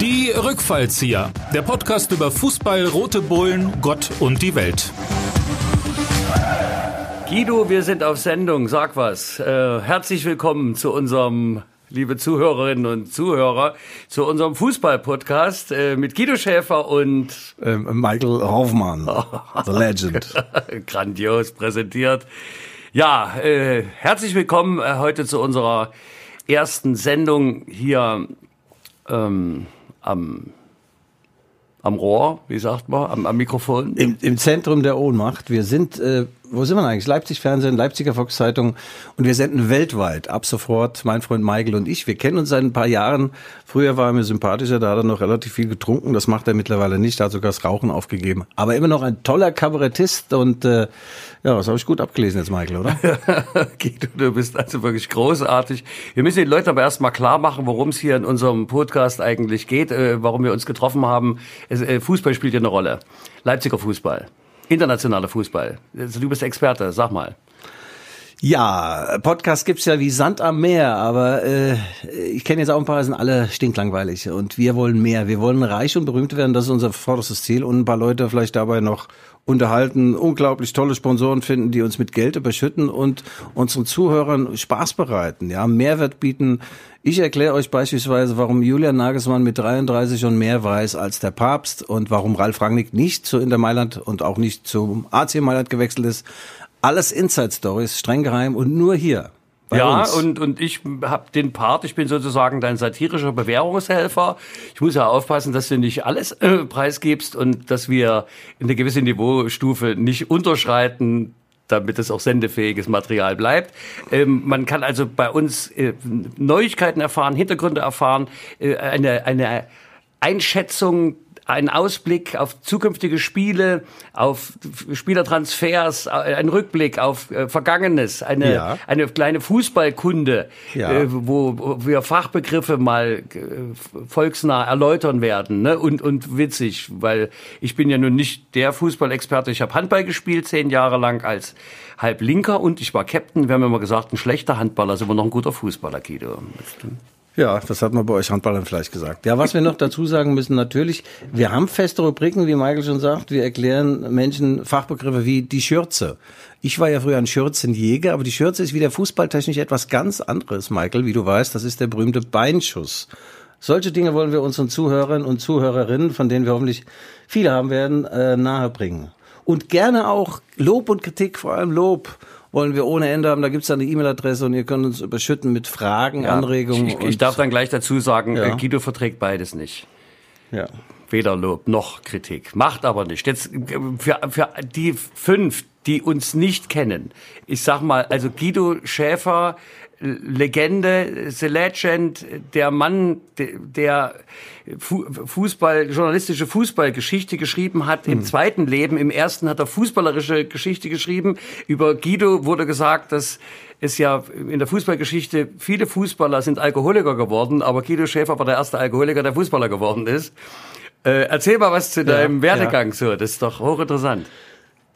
Die Rückfallzieher, der Podcast über Fußball, rote Bullen, Gott und die Welt. Guido, wir sind auf Sendung. Sag was. Äh, herzlich willkommen zu unserem, liebe Zuhörerinnen und Zuhörer, zu unserem Fußball-Podcast äh, mit Guido Schäfer und ähm, Michael Hoffmann, the legend. grandios präsentiert. Ja, äh, herzlich willkommen äh, heute zu unserer ersten Sendung hier ähm, am am Rohr, wie sagt man, am, am Mikrofon. Im, Im Zentrum der Ohnmacht. Wir sind, äh, wo sind wir eigentlich? Leipzig Fernsehen, Leipziger Volkszeitung und wir senden weltweit. Ab sofort, mein Freund Michael und ich. Wir kennen uns seit ein paar Jahren. Früher war er mir sympathischer, da hat er noch relativ viel getrunken. Das macht er mittlerweile nicht, da hat sogar das Rauchen aufgegeben. Aber immer noch ein toller Kabarettist und äh, ja, das habe ich gut abgelesen jetzt, Michael, oder? Guido, du bist also wirklich großartig. Wir müssen den Leuten aber erstmal klar machen, worum es hier in unserem Podcast eigentlich geht, äh, warum wir uns getroffen haben. Es, äh, Fußball spielt ja eine Rolle. Leipziger Fußball, internationaler Fußball. Du bist Experte, sag mal. Ja, Podcasts gibt's ja wie Sand am Meer, aber äh, ich kenne jetzt auch ein paar, sind alle stinklangweilig und wir wollen mehr. Wir wollen reich und berühmt werden, das ist unser vorderstes Ziel und ein paar Leute vielleicht dabei noch unterhalten, unglaublich tolle Sponsoren finden, die uns mit Geld überschütten und unseren Zuhörern Spaß bereiten, ja, Mehrwert bieten. Ich erkläre euch beispielsweise, warum Julian Nagelsmann mit 33 und mehr weiß als der Papst und warum Ralf Rangnick nicht zu Inter Mailand und auch nicht zum AC Mailand gewechselt ist. Alles Inside Stories, streng geheim und nur hier ja, uns. und, und ich habe den Part, ich bin sozusagen dein satirischer Bewährungshelfer. Ich muss ja aufpassen, dass du nicht alles äh, preisgibst und dass wir in eine gewisse Niveaustufe nicht unterschreiten, damit es auch sendefähiges Material bleibt. Ähm, man kann also bei uns äh, Neuigkeiten erfahren, Hintergründe erfahren, äh, eine, eine Einschätzung ein Ausblick auf zukünftige Spiele, auf Spielertransfers, äh, ein Rückblick auf äh, Vergangenes, eine, ja. eine kleine Fußballkunde, ja. äh, wo, wir Fachbegriffe mal volksnah erläutern werden ne? und, und witzig, weil ich bin ja nun nicht der Fußballexperte. Ich habe Handball gespielt, zehn Jahre lang als Halblinker und ich war Captain. Wir haben immer gesagt, ein schlechter Handballer ist immer noch ein guter Fußballer, Guido. Ja, das hat man bei euch Handballern vielleicht gesagt. Ja, was wir noch dazu sagen müssen, natürlich, wir haben feste Rubriken, wie Michael schon sagt. Wir erklären Menschen Fachbegriffe wie die Schürze. Ich war ja früher ein Schürzenjäger, aber die Schürze ist wieder fußballtechnisch etwas ganz anderes, Michael, wie du weißt. Das ist der berühmte Beinschuss. Solche Dinge wollen wir unseren Zuhörern und Zuhörerinnen, von denen wir hoffentlich viele haben werden, äh, nahebringen. Und gerne auch Lob und Kritik, vor allem Lob wollen wir ohne Ende haben. Da gibt's dann eine E-Mail-Adresse und ihr könnt uns überschütten mit Fragen, ja, Anregungen. Ich, ich darf dann gleich dazu sagen, ja. Guido verträgt beides nicht. Ja. Weder Lob noch Kritik. Macht aber nicht. Jetzt für, für die fünf, die uns nicht kennen. Ich sag mal, also Guido Schäfer Legende, The Legend, der Mann, der Fußball, journalistische Fußballgeschichte geschrieben hat im hm. zweiten Leben. Im ersten hat er fußballerische Geschichte geschrieben. Über Guido wurde gesagt, dass es ja in der Fußballgeschichte viele Fußballer sind Alkoholiker geworden, aber Guido Schäfer war der erste Alkoholiker, der Fußballer geworden ist. Äh, erzähl mal was zu deinem ja, Werdegang ja. so, das ist doch hochinteressant.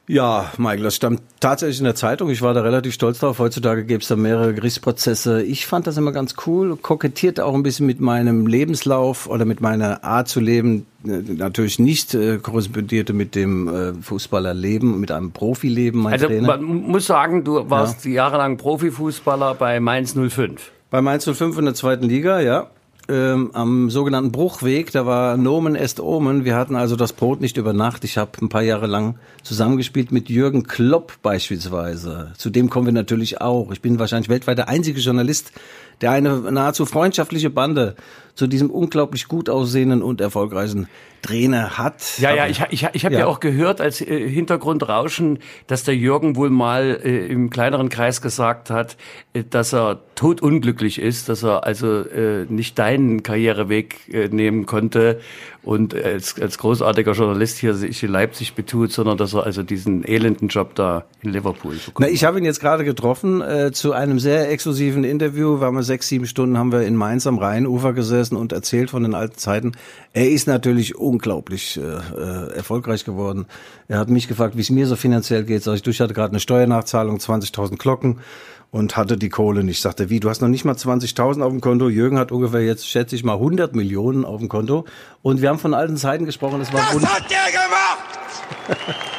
Ja, Michael, das stammt tatsächlich in der Zeitung. Ich war da relativ stolz drauf. Heutzutage gäbe es da mehrere Gerichtsprozesse. Ich fand das immer ganz cool, kokettiert auch ein bisschen mit meinem Lebenslauf oder mit meiner Art zu leben. Natürlich nicht äh, korrespondierte mit dem äh, Fußballerleben, mit einem Profileben, mein also, Trainer. Man muss sagen, du warst ja. jahrelang Profifußballer bei Mainz 05. Bei Mainz 05 in der zweiten Liga, ja ähm, am sogenannten Bruchweg, da war Nomen est Omen. Wir hatten also das Brot nicht über Nacht. Ich habe ein paar Jahre lang zusammengespielt mit Jürgen Klopp beispielsweise. Zu dem kommen wir natürlich auch. Ich bin wahrscheinlich weltweit der einzige Journalist, der eine nahezu freundschaftliche Bande zu diesem unglaublich gut aussehenden und erfolgreichen Trainer hat. Ja, ja, ich, ich, ich habe ja. ja. auch gehört als äh, Hintergrundrauschen, dass der Jürgen wohl mal äh, im kleineren Kreis gesagt hat, äh, dass er totunglücklich ist, dass er also äh, nicht deinen Karriereweg äh, nehmen konnte und als, als großartiger Journalist hier sich in Leipzig betut, sondern dass er also diesen elenden Job da in Liverpool bekommt. Na, ich habe ihn jetzt gerade getroffen äh, zu einem sehr exklusiven Interview, weil wir sechs, sieben Stunden haben wir in Mainz am Rheinufer gesessen und erzählt von den alten Zeiten. Er ist natürlich unglaublich äh, äh, erfolgreich geworden. Er hat mich gefragt, wie es mir so finanziell geht. Sag ich, du, ich hatte gerade eine Steuernachzahlung, 20.000 Glocken und hatte die Kohle nicht. Sagte, wie, du hast noch nicht mal 20.000 auf dem Konto. Jürgen hat ungefähr jetzt, schätze ich mal, 100 Millionen auf dem Konto. Und wir haben von alten Zeiten gesprochen. Das, war das hat der gemacht!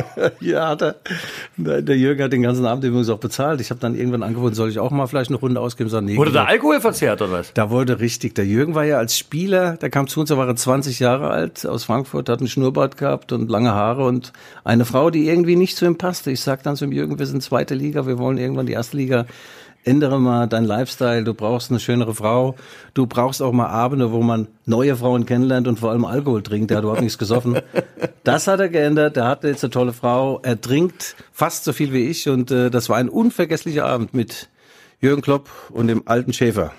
ja, hat er. Der Jürgen hat den ganzen Abend übrigens auch bezahlt. Ich habe dann irgendwann angeboten, soll ich auch mal vielleicht eine Runde ausgeben? Sagen, nee, Wurde da Alkohol verzehrt oder was? Da wurde richtig. Der Jürgen war ja als Spieler, der kam zu uns, er war 20 Jahre alt, aus Frankfurt, hat einen Schnurrbart gehabt und lange Haare und eine Frau, die irgendwie nicht zu ihm passte. Ich sag dann zum Jürgen, wir sind zweite Liga, wir wollen irgendwann die erste Liga ändere mal dein Lifestyle, du brauchst eine schönere Frau, du brauchst auch mal Abende, wo man neue Frauen kennenlernt und vor allem Alkohol trinkt, der hat überhaupt nichts gesoffen. Das hat er geändert, der hat jetzt eine tolle Frau, er trinkt fast so viel wie ich und äh, das war ein unvergesslicher Abend mit Jürgen Klopp und dem alten Schäfer.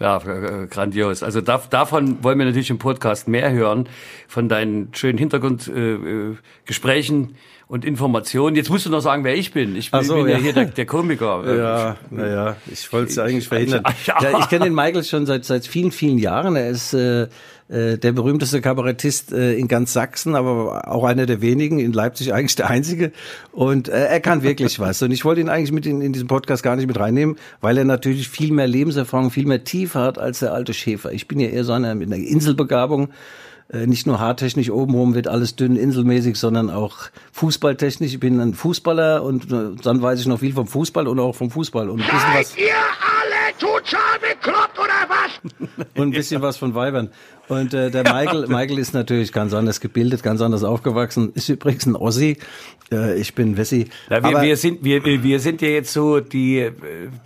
Ja, äh, grandios. Also da, davon wollen wir natürlich im Podcast mehr hören, von deinen schönen Hintergrundgesprächen. Äh, und Informationen. Jetzt musst du noch sagen, wer ich bin. Ich bin, so, bin ja. ja, hier der, der Komiker. Ja, naja, ich wollte es eigentlich verhindern. Ja, ich kenne den Michael schon seit seit vielen, vielen Jahren. Er ist äh, äh, der berühmteste Kabarettist äh, in ganz Sachsen, aber auch einer der wenigen, in Leipzig eigentlich der einzige. Und äh, er kann wirklich was. Und ich wollte ihn eigentlich mit in, in diesem Podcast gar nicht mit reinnehmen, weil er natürlich viel mehr Lebenserfahrung, viel mehr Tiefe hat als der alte Schäfer. Ich bin ja eher so einer mit einer Inselbegabung nicht nur haartechnisch obenrum wird alles dünn inselmäßig, sondern auch fußballtechnisch. Ich bin ein Fußballer und äh, dann weiß ich noch viel vom Fußball und auch vom Fußball. Und ein bisschen Seid was, ihr alle total bekloppt? und ein bisschen was von Weibern. Und äh, der Michael, Michael ist natürlich ganz anders gebildet, ganz anders aufgewachsen. Ist übrigens ein Ossi. Äh, ich bin Wessi. Ja, wir, wir, sind, wir, wir sind ja jetzt so die,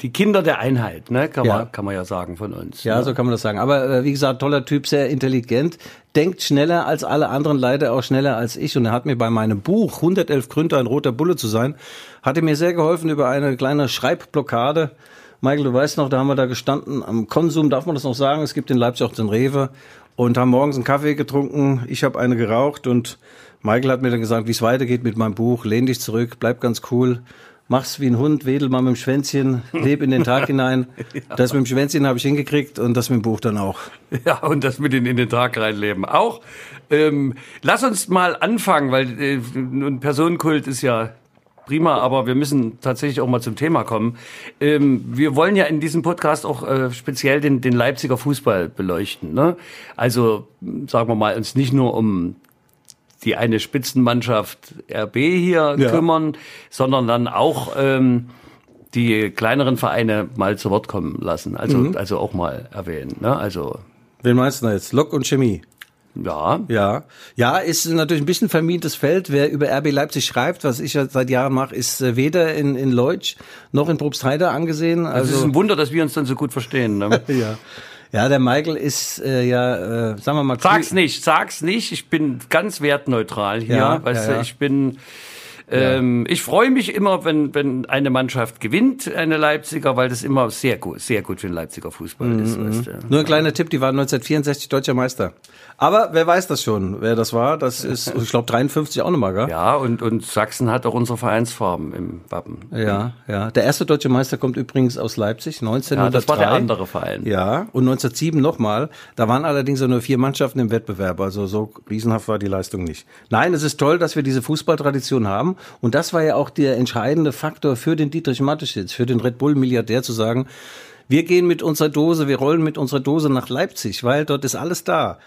die Kinder der Einheit, ne? kann, ja. man, kann man ja sagen von uns. Ja, ne? so kann man das sagen. Aber äh, wie gesagt, toller Typ, sehr intelligent, denkt schneller als alle anderen, leider auch schneller als ich. Und er hat mir bei meinem Buch 111 Gründe, ein roter Bulle zu sein, hatte mir sehr geholfen über eine kleine Schreibblockade. Michael, du weißt noch, da haben wir da gestanden am Konsum, darf man das noch sagen? Es gibt in Leipzig auch den Rewe und haben morgens einen Kaffee getrunken. Ich habe eine geraucht und Michael hat mir dann gesagt, wie es weitergeht mit meinem Buch. Lehn dich zurück, bleib ganz cool. Mach's wie ein Hund, wedel mal mit dem Schwänzchen, leb in den Tag hinein. ja. Das mit dem Schwänzchen habe ich hingekriegt und das mit dem Buch dann auch. Ja, und das mit in, in den Tag reinleben auch. Ähm, lass uns mal anfangen, weil äh, ein Personenkult ist ja prima, aber wir müssen tatsächlich auch mal zum Thema kommen. Ähm, wir wollen ja in diesem Podcast auch äh, speziell den, den Leipziger Fußball beleuchten. Ne? Also sagen wir mal, uns nicht nur um die eine Spitzenmannschaft RB hier ja. kümmern, sondern dann auch ähm, die kleineren Vereine mal zu Wort kommen lassen. Also, mhm. also auch mal erwähnen. Ne? Also Wen meinst du jetzt? Lok und Chemie? Ja. Ja. Ja, ist natürlich ein bisschen vermintes Feld. Wer über RB Leipzig schreibt, was ich ja seit Jahren mache, ist äh, weder in, in Leutsch noch in Probstheide angesehen. Also, es ist ein Wunder, dass wir uns dann so gut verstehen. Ne? ja. Ja, der Michael ist äh, ja, äh, sagen wir mal. Sag's nicht, sag's nicht. Ich bin ganz wertneutral hier. Ja, weißt ja, ja. du, ich bin ähm, ja. Ich freue mich immer, wenn, wenn eine Mannschaft gewinnt, eine Leipziger, weil das immer sehr gut, sehr gut für den Leipziger Fußball mhm. ist. Weißt du. Nur ein kleiner Tipp, die waren 1964 deutscher Meister. Aber wer weiß das schon, wer das war? Das ist, ich glaube, 53 auch nochmal, gell? Ja, und, und Sachsen hat auch unsere Vereinsfarben im Wappen. Ja, ja. Der erste deutsche Meister kommt übrigens aus Leipzig, 1903. Ja, das war der andere Verein. Ja, und 1907 nochmal. Da waren allerdings nur vier Mannschaften im Wettbewerb, also so riesenhaft war die Leistung nicht. Nein, es ist toll, dass wir diese Fußballtradition haben und das war ja auch der entscheidende Faktor für den Dietrich Mateschitz, für den Red Bull-Milliardär zu sagen, wir gehen mit unserer Dose, wir rollen mit unserer Dose nach Leipzig, weil dort ist alles da.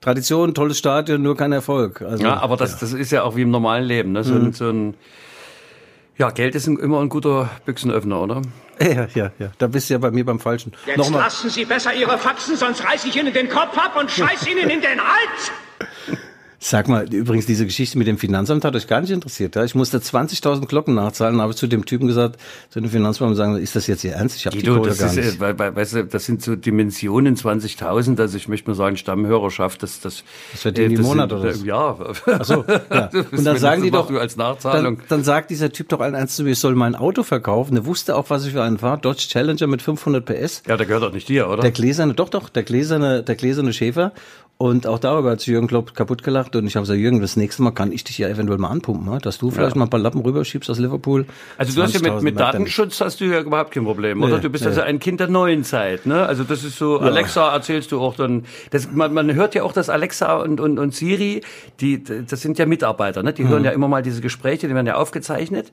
Tradition, tolles Stadion, nur kein Erfolg. Also, ja, aber das, ja. das ist ja auch wie im normalen Leben. Ne? So, mhm. ein, so ein, ja, Geld ist immer ein guter Büchsenöffner, oder? Ja, ja, ja. Da bist du ja bei mir beim Falschen. Jetzt Nochmal. lassen Sie besser Ihre Faxen, sonst reiß ich Ihnen den Kopf ab und scheiß Ihnen in den Hals! Sag mal, übrigens, diese Geschichte mit dem Finanzamt hat euch gar nicht interessiert. Ja? Ich musste 20.000 Glocken nachzahlen, habe zu dem Typen gesagt, zu dem Finanzbeamten sagen, ist das jetzt Ihr Ernst? Ich habe die Kohle das gar ist, nicht. Weil, weißt du, das sind so Dimensionen 20.000, also ich möchte mal sagen, Stammhörerschaft, das das Das verdienen äh, die Monat oder so? Ja. Ach so, ja. Und dann sagen die doch, als Nachzahlung. Dann, dann sagt dieser Typ doch allen Ernst zu mir, ich soll mein Auto verkaufen. Der wusste auch, was ich für einen fahre. Dodge Challenger mit 500 PS. Ja, der gehört doch nicht dir, oder? Der gläserne, doch, doch, der gläserne, der gläserne Schäfer. Und auch darüber hat sich Jürgen Klopp kaputt gelacht. Und ich habe gesagt, Jürgen, das nächste Mal kann ich dich ja eventuell mal anpumpen, ne? dass du vielleicht mal ein paar Lappen rüberschiebst aus Liverpool. Also du hast ja mit, 20.000 mit Datenschutz hast du ja überhaupt kein Problem, oder? Nee, Du bist nee. also ein Kind der neuen Zeit, ne? Also das ist so, Alexa erzählst du auch dann, das, man, man hört ja auch, dass Alexa und, und, und Siri, die, das sind ja Mitarbeiter, ne? Die Mhm. hören ja immer mal diese Gespräche, die werden ja aufgezeichnet.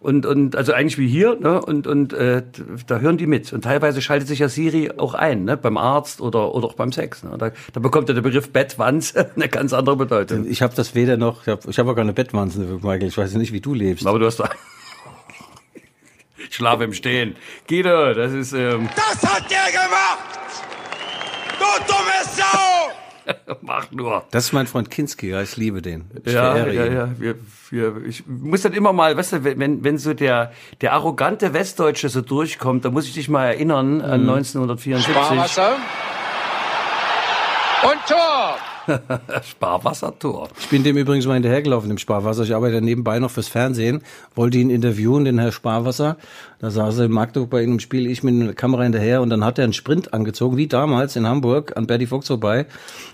Und, und also eigentlich wie hier, ne? Und, und äh, da hören die mit. Und teilweise schaltet sich ja Siri auch ein, ne? Beim Arzt oder, oder auch beim Sex. Ne? Da, da bekommt ja der Begriff Bettwanze eine ganz andere Bedeutung. Ich habe das weder noch, ich habe ich hab auch keine Bettwanzen, Michael. Ich weiß ja nicht, wie du lebst. Aber du hast da. Ich schlafe im Stehen. Guido, das ist. Ähm, Das hat der gemacht! Du dumme! mach nur. Das ist mein Freund Kinski, ja, ich liebe den. Ich Ja, verehre ja, ihn. ja. Wir, wir, ich muss dann immer mal, weißt du, wenn, wenn so der, der arrogante Westdeutsche so durchkommt, da muss ich dich mal erinnern an 1974. Sparwasser. Und Tor! Sparwassertor. Ich bin dem übrigens mal hinterhergelaufen, dem Sparwasser. Ich arbeite nebenbei noch fürs Fernsehen, wollte ihn interviewen, den Herr Sparwasser. Da saß er in Magdeburg bei ihm im Spiel, ich mit der Kamera hinterher und dann hat er einen Sprint angezogen, wie damals in Hamburg, an Bertie Fuchs vorbei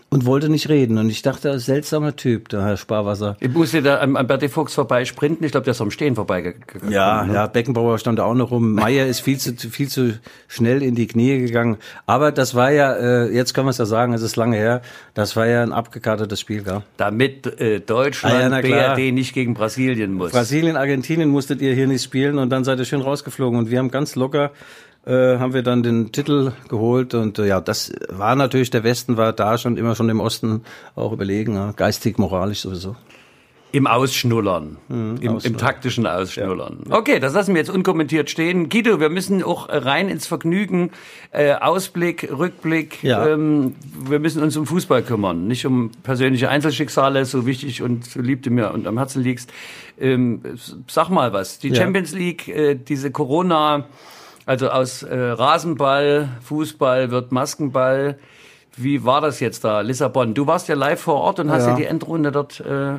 und wollte nicht reden. Und ich dachte, seltsamer Typ, der Herr Sparwasser. Ich musste da an, an Bertie Fuchs vorbei sprinten. Ich glaube, der ist am Stehen vorbeigegangen. Ja, ja, Beckenbauer stand da auch noch rum. Meier ist viel zu viel zu schnell in die Knie gegangen. Aber das war ja, äh, jetzt können wir es ja sagen, es ist lange her. Das war ja ein abgekartetes Spiel, gell? Damit äh, Deutschland Ah ja. BRD nicht gegen Brasilien muss. Brasilien, Argentinien musstet ihr hier nicht spielen und dann seid ihr schön rausgeflogen und wir haben ganz locker äh, haben wir dann den Titel geholt und äh, ja, das war natürlich der Westen war da schon immer schon dem Osten auch überlegen, ja, geistig, moralisch sowieso. Im Ausschnullern. Im, Im Ausschnullern. taktischen Ausschnullern. Okay, das lassen wir jetzt unkommentiert stehen. Guido, wir müssen auch rein ins Vergnügen. Äh, Ausblick, Rückblick. Ja. Ähm, wir müssen uns um Fußball kümmern. Nicht um persönliche Einzelschicksale, so wichtig und so lieb du mir und am Herzen liegst. Ähm, sag mal was. Die Ja. Champions League, äh, diese Corona, also aus äh, Rasenball, Fußball wird Maskenball. Wie war das jetzt da, Lissabon? Du warst ja live vor Ort und hast Ja. ja die Endrunde dort äh, äh,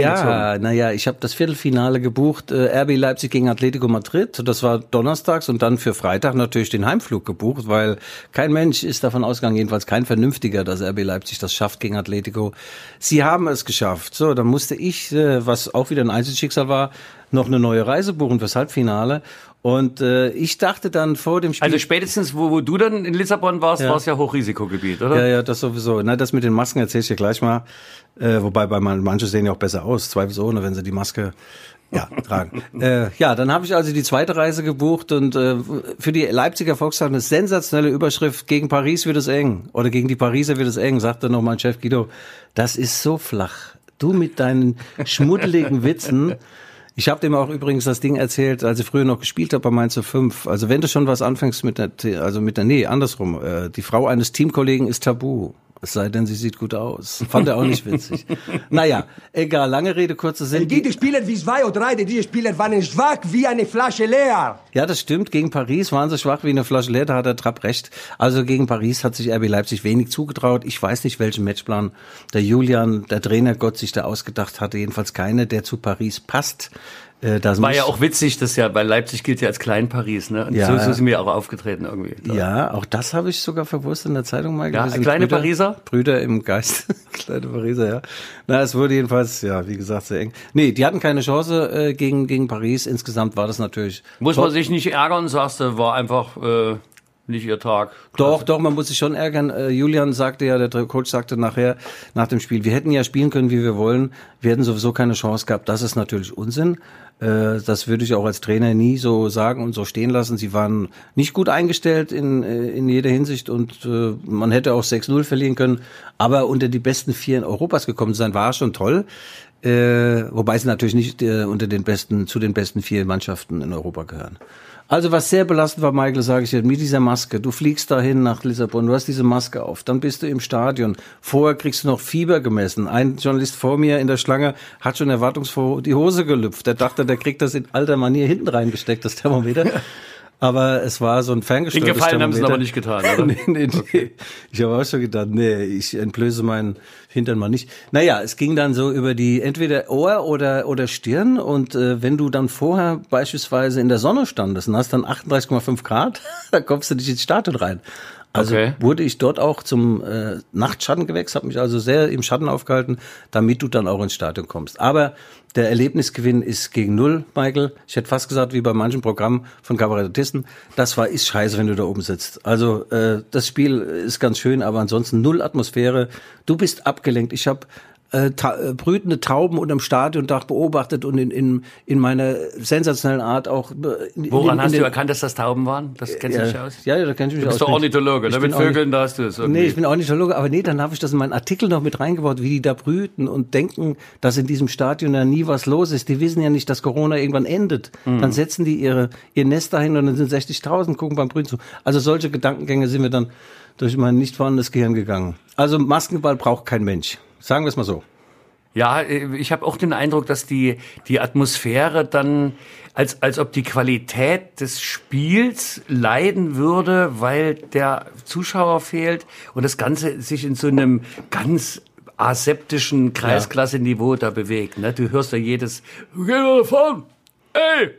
Ja, naja, ich habe das Viertelfinale gebucht, äh, RB Leipzig gegen Atletico Madrid. Das war donnerstags und dann für Freitag natürlich den Heimflug gebucht, weil kein Mensch ist davon ausgegangen, jedenfalls kein Vernünftiger, dass RB Leipzig das schafft gegen Atletico. Sie haben es geschafft. So, dann musste ich, äh, was auch wieder ein Einzelschicksal war, noch eine neue Reise buchen fürs Halbfinale. Und äh, ich dachte dann vor dem Spiel. Also spätestens, wo, wo du dann in Lissabon warst, Ja. war es ja Hochrisikogebiet, oder? Ja, ja, das sowieso. Na, das mit den Masken erzähl ich dir gleich mal. Äh, wobei bei man, manche sehen ja auch besser aus, zweifelsohne, wenn sie die Maske ja, tragen. äh, ja, dann habe ich also die zweite Reise gebucht und äh, für die Leipziger Volkszeitung eine sensationelle Überschrift, gegen Paris wird es eng oder gegen die Pariser wird es eng, sagte noch mein Chef Guido. Das ist so flach. Du mit deinen schmuddeligen Witzen. Ich habe dem auch übrigens das Ding erzählt, als ich früher noch gespielt habe bei Mainz 05. Also wenn du schon was anfängst mit der, also mit der, nee, andersrum. Äh, die Frau eines Teamkollegen ist tabu. Es sei denn, sie sieht gut aus. Fand er auch nicht witzig. naja, egal, lange Rede, kurzer Sinn. Die Spieler wie zwei oder drei, diese Spieler waren schwach wie eine Flasche leer. Ja, das stimmt. Gegen Paris waren sie schwach wie eine Flasche leer, da hat der Trapp recht. Also gegen Paris hat sich RB Leipzig wenig zugetraut. Ich weiß nicht, welchen Matchplan der Julian, der Trainergott, sich da ausgedacht hatte. Jedenfalls keine, der zu Paris passt. Äh, das War ja auch witzig, dass ja, weil Leipzig gilt ja als Klein-Paris, ne? Und Ja, so, so ja. sind wir auch aufgetreten irgendwie. Ja, auch das habe ich sogar verwusst in der Zeitung mal Ja, gelesen. kleine Brüder, Pariser? Brüder im Geist. kleine Pariser, ja. Na, es wurde jedenfalls, ja, wie gesagt, sehr eng. Nee, die hatten keine Chance äh, gegen, gegen Paris. Insgesamt war das natürlich. Muss man sich nicht ärgern, sagst du, war einfach äh, nicht ihr Tag. Doch, doch, man muss sich schon ärgern. Äh, Julian sagte ja, der Coach sagte nachher, nach dem Spiel, wir hätten ja spielen können, wie wir wollen. Wir hätten sowieso keine Chance gehabt. Das ist natürlich Unsinn. Äh, das würde ich auch als Trainer nie so sagen und so stehen lassen. Sie waren nicht gut eingestellt in, äh, in jeder Hinsicht und man hätte auch 6-0 verlieren können. Aber unter die besten vier in Europas gekommen zu sein, war schon toll. Wobei sie natürlich nicht unter den besten, zu den besten vier Mannschaften in Europa gehören. Also was sehr belastend war, Michael, sage ich dir, mit dieser Maske. Du fliegst dahin nach Lissabon, du hast diese Maske auf, dann bist du im Stadion. Vorher kriegst du noch Fieber gemessen. Ein Journalist vor mir in der Schlange hat schon erwartungsvoll die Hose gelüpft. Der dachte, der kriegt das in alter Manier hinten reingesteckt, das Thermometer. Aber es war so ein Den ferngesteuertes Gefallen haben sie aber nicht getan, oder? nee, nee, nee. Ich habe auch schon gedacht, nee, ich entblöße meinen Hintern mal nicht. Naja, es ging dann so über die entweder Ohr oder oder Stirn und äh, wenn du dann vorher beispielsweise in der Sonne standest und hast dann 38,5 Grad, da kommst du nicht ins Stadion rein. Also Okay. wurde ich dort auch zum äh, Nachtschattengewächs, habe mich also sehr im Schatten aufgehalten, damit du dann auch ins Stadion kommst. Aber der Erlebnisgewinn ist gegen null, Michael. Ich hätte fast gesagt, wie bei manchen Programmen von Kabarettisten, das war ist scheiße, wenn du da oben sitzt. Also äh, das Spiel ist ganz schön, aber ansonsten null Atmosphäre. Du bist abgelenkt. Ich habe äh, ta äh, brütende Tauben unterm Stadiondach beobachtet und in, in, in meiner sensationellen Art auch. äh, In, Woran in, hast du erkannt, dass das Tauben waren? Das kennst du ja, dich aus? Ja, ja, da kenn ich mich Du aus. bist doch Ornithologe, Ich ne? Mit nicht- Vögeln, da hast du es irgendwie. Nee, ich bin Ornithologe, aber nee, dann habe ich das in meinen Artikel noch mit reingebaut, wie die da brüten und denken, dass in diesem Stadion ja nie was los ist. Die wissen ja nicht, dass Corona irgendwann endet. Mhm. Dann setzen die ihre, ihr Nest dahin und dann sind 60.000, gucken beim Brüten zu. Also solche Gedankengänge sind mir dann durch mein nicht vorhandenes Gehirn gegangen. Also Maskenball braucht kein Mensch. Sagen wir es mal so. Ja, äh, ich habe auch den Eindruck, dass die, die Atmosphäre dann, als, als ob die Qualität des Spiels leiden würde, weil der Zuschauer fehlt und das Ganze sich in so einem ganz aseptischen Kreisklasse-Niveau da bewegt. Ne? Du hörst ja jedes, geh mal vorn, ey,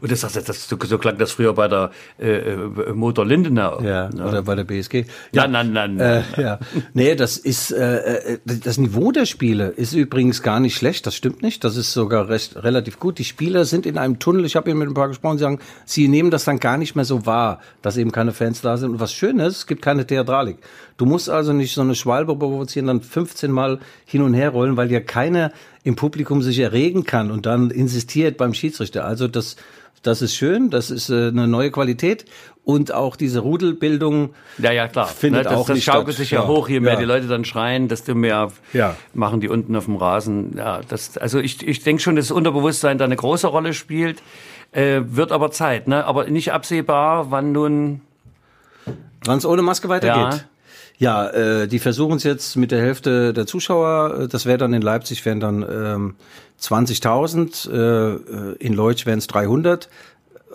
und das, das, das, so, so klang das früher bei der äh, äh, Motor Lindenau. Ja, ne? oder bei der BSG. Ja, nein, nein, Äh, ja. Nee, das ist äh, äh, das Niveau der Spiele ist übrigens gar nicht schlecht, das stimmt nicht. Das ist sogar recht relativ gut. Die Spieler sind in einem Tunnel, ich habe eben mit ein paar gesprochen, die sagen, sie nehmen das dann gar nicht mehr so wahr, dass eben keine Fans da sind. Und was schön ist, es gibt keine Theatralik. Du musst also nicht so eine Schwalbe provozieren, dann 15 Mal hin und her rollen, weil ja keiner im Publikum sich erregen kann und dann insistiert beim Schiedsrichter. Also das das ist schön, das ist äh, eine neue Qualität und auch diese Rudelbildung Ja, ja, klar. Findet ne, das, auch das nicht schaukelt statt. sich ja, Ja. hoch, je mehr Ja. die Leute dann schreien, desto mehr Ja. machen die unten auf dem Rasen. Ja, das, also ich, ich denke schon, dass das Unterbewusstsein da eine große Rolle spielt. Äh, wird aber Zeit, ne? Aber nicht absehbar, wann nun. Wann es ohne Maske weitergeht. Ja, äh, die versuchen es jetzt mit der Hälfte der Zuschauer. Äh, Das wäre dann in Leipzig wären dann ähm, 20.000, äh, äh, in Leutsch wären es 300.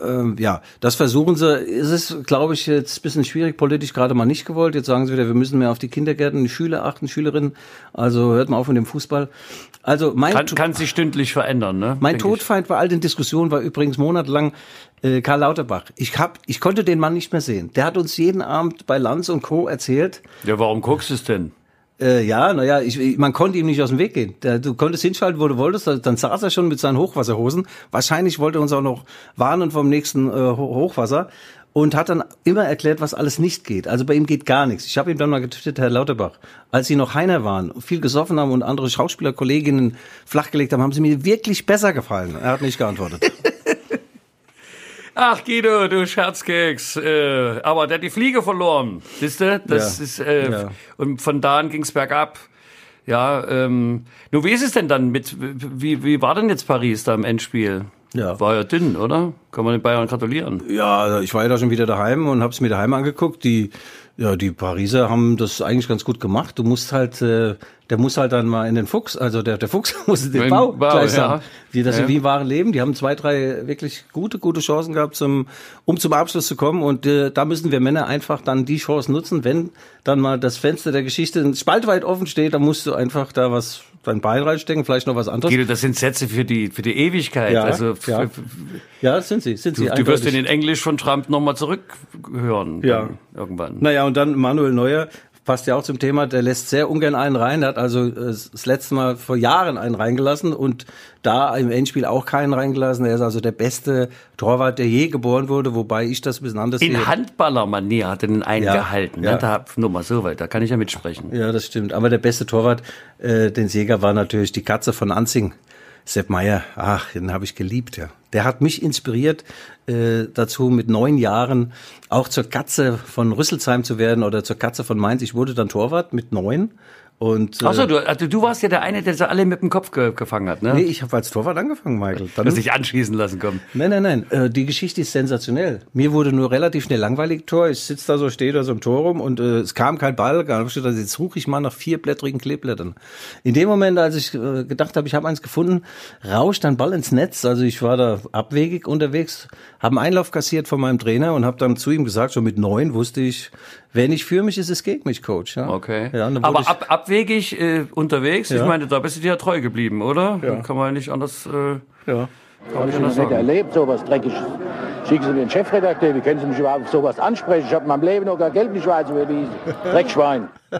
Ähm, ja, das versuchen sie. Es ist, glaube ich, jetzt ein bisschen schwierig, politisch gerade mal nicht gewollt. Jetzt sagen sie wieder, wir müssen mehr auf die Kindergärten, die Schüler achten, Schülerinnen. Also hört mal auf mit dem Fußball. Also mein Kann, kann sich stündlich verändern, ne? mein Todfeind bei all den Diskussionen war übrigens monatelang äh, Karl Lauterbach. Ich hab, ich konnte den Mann nicht mehr sehen. Der hat uns jeden Abend bei Lanz und Co. erzählt. Ja, warum guckst du es denn? Äh, ja, naja, ich, man konnte ihm nicht aus dem Weg gehen. Der, du konntest hinschalten, wo du wolltest. Dann saß er schon mit seinen Hochwasserhosen. Wahrscheinlich wollte er uns auch noch warnen vom nächsten äh, Ho- Hochwasser. Und hat dann immer erklärt, was alles nicht geht. Also bei ihm geht gar nichts. Ich habe ihm dann mal getwittert, Herr Lauterbach, als Sie noch Heiner waren, viel gesoffen haben und andere Schauspielerkolleginnen flachgelegt haben, haben Sie mir wirklich besser gefallen. Er hat nicht geantwortet. Ach, Guido, du Scherzkeks. Äh, aber der hat die Fliege verloren. Siehst du? Das Ja. ist, äh, Ja. und von da an ging's bergab. Ja, ähm, nur wie ist es denn dann mit, wie, wie war denn jetzt Paris da im Endspiel? Ja. War ja dünn, oder? Kann man den Bayern gratulieren. Ja, ich war ja da schon wieder daheim und habe es mir daheim angeguckt. Die, ja, die Pariser haben das eigentlich ganz gut gemacht. Du musst halt, äh, der muss halt dann mal in den Fuchs, also der, der Fuchs muss den In Bau, Bau, gleich ja. Wie das Ja. wie im wahren Leben. Die haben zwei, drei wirklich gute, gute Chancen gehabt, zum, um zum Abschluss zu kommen. Und äh, da müssen wir Männer einfach dann die Chance nutzen, wenn dann mal das Fenster der Geschichte spaltweit offen steht, dann musst du einfach da was dein Bein reinstecken, vielleicht noch was anderes. Guido, das sind Sätze für die, für die Ewigkeit. Ja, also, ja. Ja, sind sie, sind du, sie. du wirst in den Englisch von Trump nochmal zurückhören. Ja. Irgendwann. Naja, und dann Manuel Neuer, passt ja auch zum Thema, der lässt sehr ungern einen rein, der hat also äh, das letzte Mal vor Jahren einen reingelassen und da im Endspiel auch keinen reingelassen. Er ist also der beste Torwart, der je geboren wurde, wobei ich das ein bisschen anders sehe. In Handballermanier hat er den eingehalten. Ja, Ne? ja. Da, nur mal so weit, da kann ich ja mitsprechen. Ja, das stimmt. Aber der beste Torwart, äh, den Jäger, war natürlich die Katze von Anzing. Sepp Meier, ach, den habe ich geliebt, ja. Der hat mich inspiriert äh, dazu, mit neun Jahren auch zur Katze von Rüsselsheim zu werden oder zur Katze von Mainz. Ich wurde dann Torwart mit neun. Und, äh, Achso, du, also du warst ja der eine, der sie alle mit dem Kopf ge gefangen hat, ne? Nee, ich habe als Torwart angefangen, Michael. Dann, Du dich anschießen lassen, komm. nein, nein, nein. Äh, die Geschichte ist sensationell. Mir wurde nur relativ schnell langweilig Tor. Ich sitze da so, stehe da so im Tor rum und äh, es kam kein Ball. Da hab ich gedacht, jetzt suche ich mal nach vierblättrigen Kleeblättern. In dem Moment, als ich äh, gedacht habe, ich habe eins gefunden, rauscht ein Ball ins Netz. Also ich war da abwegig unterwegs, habe einen Einlauf kassiert von meinem Trainer und habe dann zu ihm gesagt, schon mit neun wusste ich, wer nicht für mich ist, ist gegen mich, Coach. Ja. Okay. Ja, Aber ich- ab, abwegig äh, unterwegs, ich Ja. meine, da bist du dir ja treu geblieben, oder? Ja. Kann man ja nicht anders. Äh, ja. kann man nicht anders sagen. erlebt, sowas Dreckiges. Schicken Sie mir einen Chefredakteur, wie können Sie mich überhaupt auf sowas ansprechen? Ich habe in meinem Leben noch gar Geld nicht weiß überwiesen. Dreckschwein.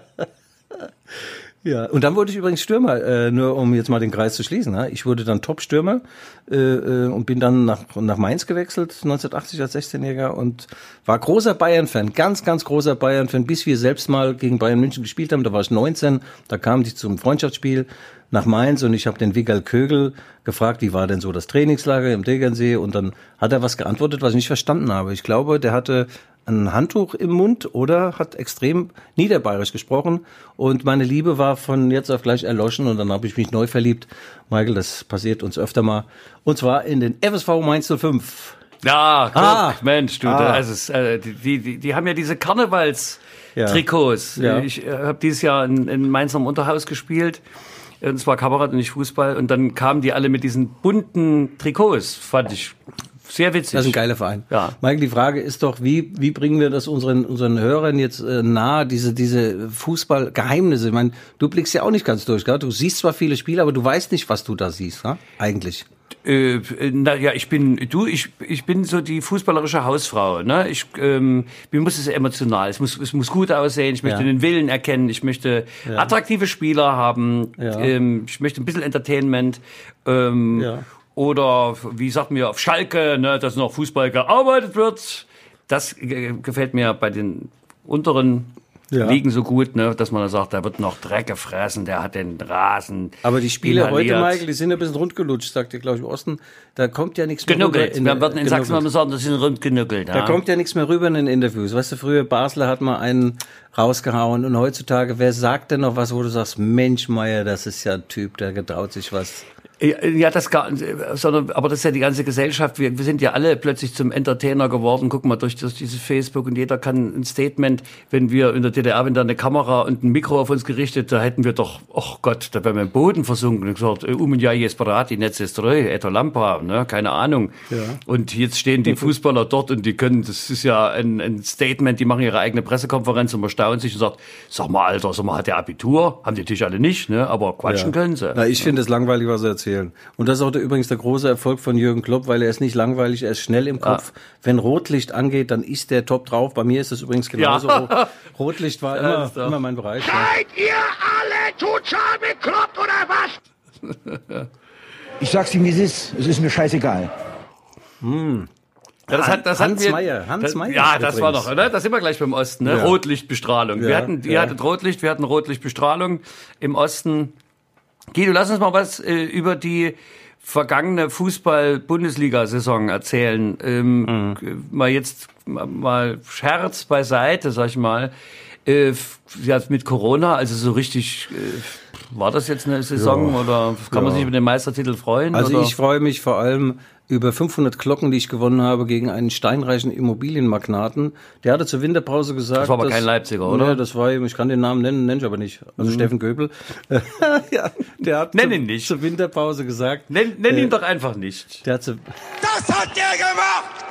Ja, und dann wurde ich übrigens Stürmer, äh, nur um jetzt mal den Kreis zu schließen. Ne? Ich wurde dann Top-Stürmer äh, äh, und bin dann nach, nach Mainz gewechselt, 1980 als 16-Jähriger und war großer Bayern-Fan, ganz, ganz großer Bayern-Fan, bis wir selbst mal gegen Bayern München gespielt haben. Da war ich 19, da kam ich zum Freundschaftsspiel nach Mainz und ich habe den Wiggal Kögel gefragt, wie war denn so das Trainingslager im Tegernsee und dann hat er was geantwortet, was ich nicht verstanden habe. Ich glaube, der hatte ein Handtuch im Mund oder hat extrem niederbayerisch gesprochen und meine Liebe war von jetzt auf gleich erloschen und dann habe ich mich neu verliebt. Michael, das passiert uns öfter mal und zwar in den FSV Mainz 05. Ja, guck, Ah. Mensch, du, Ah. äh, die, die, die haben ja diese Karnevals-Trikots. Ja. Ich äh, habe dieses Jahr in, in Mainz am Unterhaus gespielt. Und zwar Kabarett und nicht Fußball. Und dann kamen die alle mit diesen bunten Trikots. Fand ich sehr witzig. Das ist ein geiler Verein. Ja. Michael, die Frage ist doch, wie, wie bringen wir das unseren, unseren Hörern jetzt äh, nahe, diese, diese Fußballgeheimnisse? Ich meine, du blickst ja auch nicht ganz durch, gell? Du siehst zwar viele Spiele, aber du weißt nicht, was du da siehst, ne? eigentlich. Äh, na ja, ich bin du, ich ich bin so die fußballerische Hausfrau. Ne, ich ähm, mir muss es emotional. Es muss es muss gut aussehen. Ich möchte Ja. den Willen erkennen. Ich möchte attraktive Spieler haben. Ja. Ähm, ich möchte ein bisschen Entertainment. Ähm, Ja. Oder wie sagt mir auf Schalke, ne, dass noch Fußball gearbeitet wird. Das äh, gefällt mir bei den unteren Ja. Ligen so gut, ne, dass man da sagt, da wird noch Dreck gefressen, der hat den Rasen. Aber die Spiele heute, inhaliert. Michael, die sind ja ein bisschen rundgelutscht, sagt ihr, glaube ich, im Osten. Da kommt ja nichts mehr Genuggelt. rüber. Wir der- würden in Sachsen genuggelt. mal sagen, das sind rund genuggelt. Da Ja. kommt ja nichts mehr rüber in den Interviews. Weißt du, früher Basler hat mal einen rausgehauen und heutzutage, wer sagt denn noch was, wo du sagst, Mensch, Meier, das ist ja ein Typ, der getraut sich was. Ja, das gar, sondern, aber das ist ja die ganze Gesellschaft. Wir, wir sind ja alle plötzlich zum Entertainer geworden. Guck mal durch, durch dieses Facebook und jeder kann ein Statement. Wenn wir in der DDR, wenn da eine Kamera und ein Mikro auf uns gerichtet, da hätten wir doch, oh Gott, da wären wir im Boden versunken und gesagt, äh, um ja jesperati, netz ist treu, eto lampa, ne, keine Ahnung. Und jetzt stehen die Fußballer dort und die können, das ist ja ein, ein Statement, die machen ihre eigene Pressekonferenz und man staunt sich und sagt, sag mal, Alter, sag mal, hat der Abitur? Haben die natürlich alle nicht, ne, aber quatschen können sie. Na, ich finde es langweilig, was sie erzählen. Und das ist auch der, übrigens der große Erfolg von Jürgen Klopp, weil er ist nicht langweilig, er ist schnell im Kopf. Wenn Rotlicht angeht, dann ist der top drauf. Bei mir ist es übrigens genauso. Ja. Rotlicht war Ja, immer, doch- immer mein Bereich. Ja. Seid ihr alle total bekloppt oder was? Ich sag's ihm, wie es ist. Es ist mir scheißegal. Ja, das hat, das Hans wir, Meyer, Hans das, Meyer Ja, das war übrigens. noch, oder? Da sind wir gleich beim Osten, ne? Ja. Rotlichtbestrahlung. wir Ja, hatten, ihr ja. hattet Rotlicht, wir hatten Rotlichtbestrahlung im Osten. Guido, lass uns mal was äh, über die vergangene Fußball-Bundesliga-Saison erzählen. Ähm, Mhm. Mal jetzt mal- Scherz beiseite, sag ich mal. Äh, ja, mit Corona, also so richtig, äh, war das jetzt eine Saison oder kann man Ja. sich über den Meistertitel freuen? Also oder? ich freue mich vor allem über 500 Glocken, die ich gewonnen habe gegen einen steinreichen Immobilienmagnaten. Der hatte zur Winterpause gesagt. Das war aber dass- kein Leipziger, oder? Mhm. Nee, das war, ich kann den Namen nennen, nenne ich aber nicht. Also Steffen Göbel. ja, der hat Nenn zur, ihn nicht. zur Winterpause gesagt. Nenn, nenn äh, ihn doch einfach nicht. Der hat zur, Das hat der gemacht!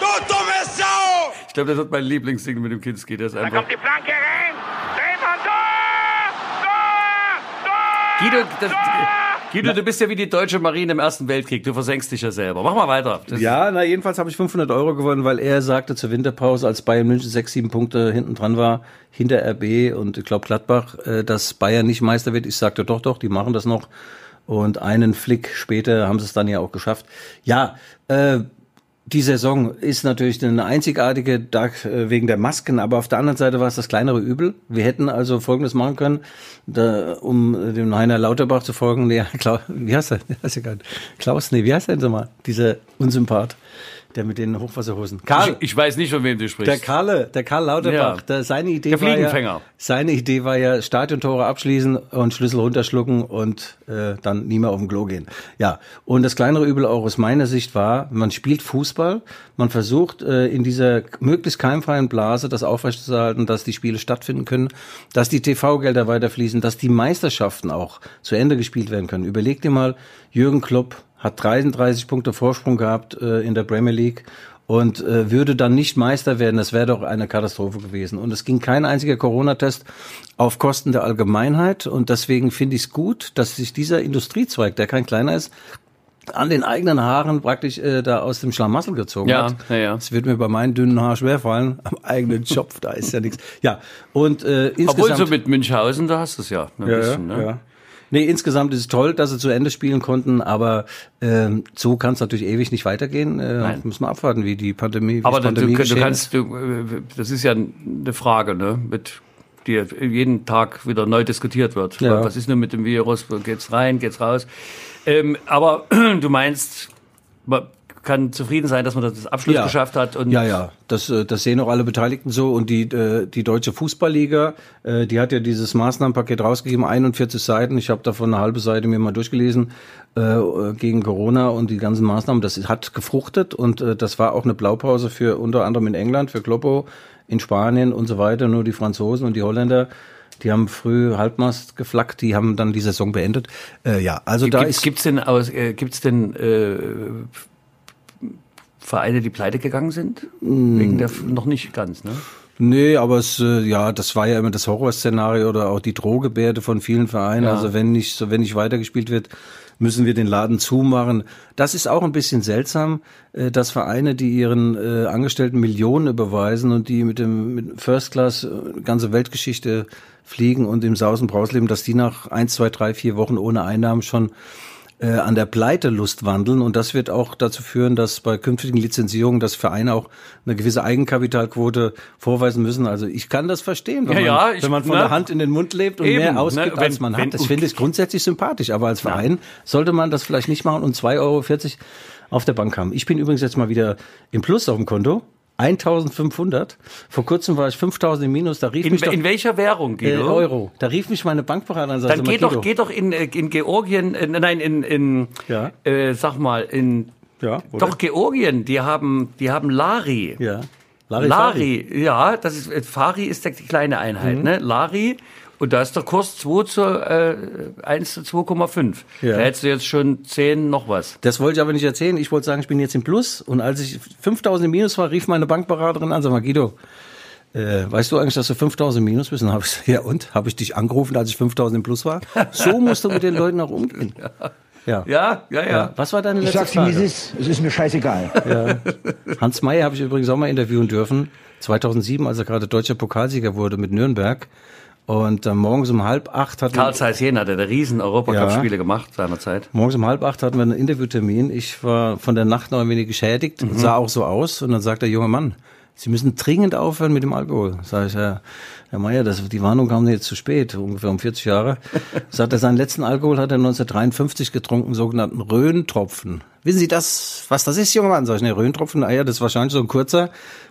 Du dumme Sau! Ich glaube, das wird mein Lieblingsding mit dem Kinski. Das ist Da einfach. kommt die Flanke rein. Stefan, Tor! Tor! Guido, das, Guido, du bist ja wie die deutsche Marine im Ersten Weltkrieg. Du versenkst dich ja selber. Mach mal weiter. Das, ja, na jedenfalls habe ich 500 Euro gewonnen, weil er sagte zur Winterpause, als Bayern München sechs, sieben Punkte hinten dran war, hinter RB und ich glaube Gladbach, äh, dass Bayern nicht Meister wird. Ich sagte doch, doch, die machen das noch. Und einen Flick später haben sie es dann ja auch geschafft. Ja, äh, die Saison ist natürlich eine einzigartige äh, wegen der Masken, aber auf der anderen Seite war es das kleinere Übel. Wir hätten also Folgendes machen können, da, um äh, dem Heiner Lauterbach zu folgen. Nee, Klaus, wie heißt er? Klaus, nee, wie heißt er denn so mal? Dieser Unsympath, der mit den Hochwasserhosen. Karl, ich, ich weiß nicht, von wem du sprichst. der Karl, der Karl Lauterbach, Ja. der, seine Idee Der war ja, Fliegenfänger. seine Idee war ja Stadiontore abschließen und Schlüssel runterschlucken und äh, dann nie mehr auf dem Klo gehen. Ja, und das kleinere Übel auch aus meiner Sicht war, man spielt Fußball, man versucht äh, in dieser möglichst keimfreien Blase das aufrechtzuerhalten, dass die Spiele stattfinden können, dass die TV-Gelder weiterfließen, dass die Meisterschaften auch zu Ende gespielt werden können. Überleg dir mal, Jürgen Klopp hat 33 Punkte Vorsprung gehabt äh, in der Premier League und äh, würde dann nicht Meister werden, das wäre doch eine Katastrophe gewesen. Und es ging kein einziger Corona-Test auf Kosten der Allgemeinheit und deswegen finde ich es gut, dass sich dieser Industriezweig, der kein kleiner ist, an den eigenen Haaren praktisch äh, da aus dem Schlamassel gezogen Ja, hat. ja, ja. Das wird mir bei meinen dünnen Haaren schwerfallen. Am eigenen Schopf, da ist ja nichts. Ja, und äh, insgesamt... Obwohl so mit Münchhausen, da hast du es ja ein ja, bisschen. Ne? ja. Nee, insgesamt ist es toll, dass sie zu Ende spielen konnten, aber ähm, so kann es natürlich ewig nicht weitergehen. Äh, Nein. müssen wir abwarten, wie die Pandemie, wie Aber die du, Pandemie du, du kannst, du, das ist ja eine Frage, ne? Mit die jeden Tag wieder neu diskutiert wird. Ja. Was ist denn mit dem Virus? Geht's rein? Geht's raus? Ähm, aber du meinst, man kann zufrieden sein, dass man das Abschluss Ja. geschafft hat und Ja, ja, das, äh, das sehen auch alle Beteiligten so. Und die, äh, die Deutsche Fußballliga, äh, die hat ja dieses Maßnahmenpaket rausgegeben, 41 Seiten. Ich habe davon eine halbe Seite mir mal durchgelesen gegen Corona und die ganzen Maßnahmen. Das hat gefruchtet und das war auch eine Blaupause für unter anderem in England, für Kloppo, in Spanien und so weiter. Nur die Franzosen und die Holländer. Die haben früh Halbmast geflackt, die haben dann die Saison beendet. Äh, ja, also da gibt's, ist gibt's denn aus, äh, gibt's denn äh, Vereine, die pleite gegangen sind? Mm. Wegen der noch nicht ganz, ne? Nee, aber es, äh, ja, das war ja immer das Horrorszenario oder auch die Drohgebärde von vielen Vereinen. Ja. Also wenn nicht, so wenn nicht weitergespielt wird, müssen wir den Laden zumachen. Das ist auch ein bisschen seltsam, äh, dass Vereine, die ihren äh, Angestellten Millionen überweisen und die mit dem mit First Class ganze Weltgeschichte fliegen und im Sausen Braus leben, dass die nach eins, zwei, drei, vier Wochen ohne Einnahmen schon äh, an der Pleitelust wandeln und das wird auch dazu führen, dass bei künftigen Lizenzierungen das Vereine auch eine gewisse Eigenkapitalquote vorweisen müssen. Also ich kann das verstehen, wenn, Ja, man, ja, ich- wenn man von ne? der Hand in den Mund lebt und Eben, mehr ne? ausgibt, Wenn- als man wenn- hat. Das finde ich grundsätzlich sympathisch, aber als Verein sollte man das vielleicht nicht machen und 2,40 Euro auf der Bank haben. Ich bin übrigens jetzt mal wieder im Plus auf dem Konto. 1500. Vor kurzem war ich 5000 im Minus. Da rief In, mich doch, in welcher Währung, äh, Guido? Euro. Da rief mich meine Bankberaterin sagte, Dann geh Guido, doch, geh doch in, äh, in Georgien, äh, nein, in, in Ja. äh, sag mal, in Ja, oder? doch Georgien, die haben, die haben Lari. Ja. Larifari. Lari, ja, das ist, äh, Fari ist die kleine Einheit, Mhm. ne? Lari. Und da ist der Kurs 2 zu, äh, 1 zu 2,5. Ja. Da hättest du jetzt schon 10 noch was. Das wollte ich aber nicht erzählen. Ich wollte sagen, ich bin jetzt im Plus. Und als ich 5000 im Minus war, rief meine Bankberaterin an, sag mal, Guido, äh, weißt du eigentlich, dass du 5000 im Minus bist? Und habe ich ja und? Habe ich dich angerufen, als ich 5000 im Plus war? So musst du mit den Leuten auch umgehen. Ja. Ja, ja, ja. Ja. Was war deine Ich letzte sag's dir, wie es Frage? ist. Es ist mir scheißegal. Hans Meyer habe ich übrigens auch mal interviewen dürfen. 2007, als er gerade deutscher Pokalsieger wurde mit Nürnberg. Und äh, morgens um halb acht hat Karl Zeiss Jena, der, der riesen Europacup-Spiele gemacht seinerzeit. Morgens um halb acht hatten wir einen Interviewtermin. Ich war von der Nacht noch ein wenig geschädigt, sah auch so aus. Und dann sagt der junge Mann, Sie müssen dringend aufhören mit dem Alkohol. Sag ich, Herr, Herr Meier, das, die Warnung kam jetzt zu spät, ungefähr um 40 Jahre. Sagt er, seinen letzten Alkohol hat er 1953 getrunken, sogenannten Röhntropfen. Wissen Sie das, was das ist, junger Mann? Sag ich, ne, Röhntropfen, ja, das ist wahrscheinlich so ein kurzer,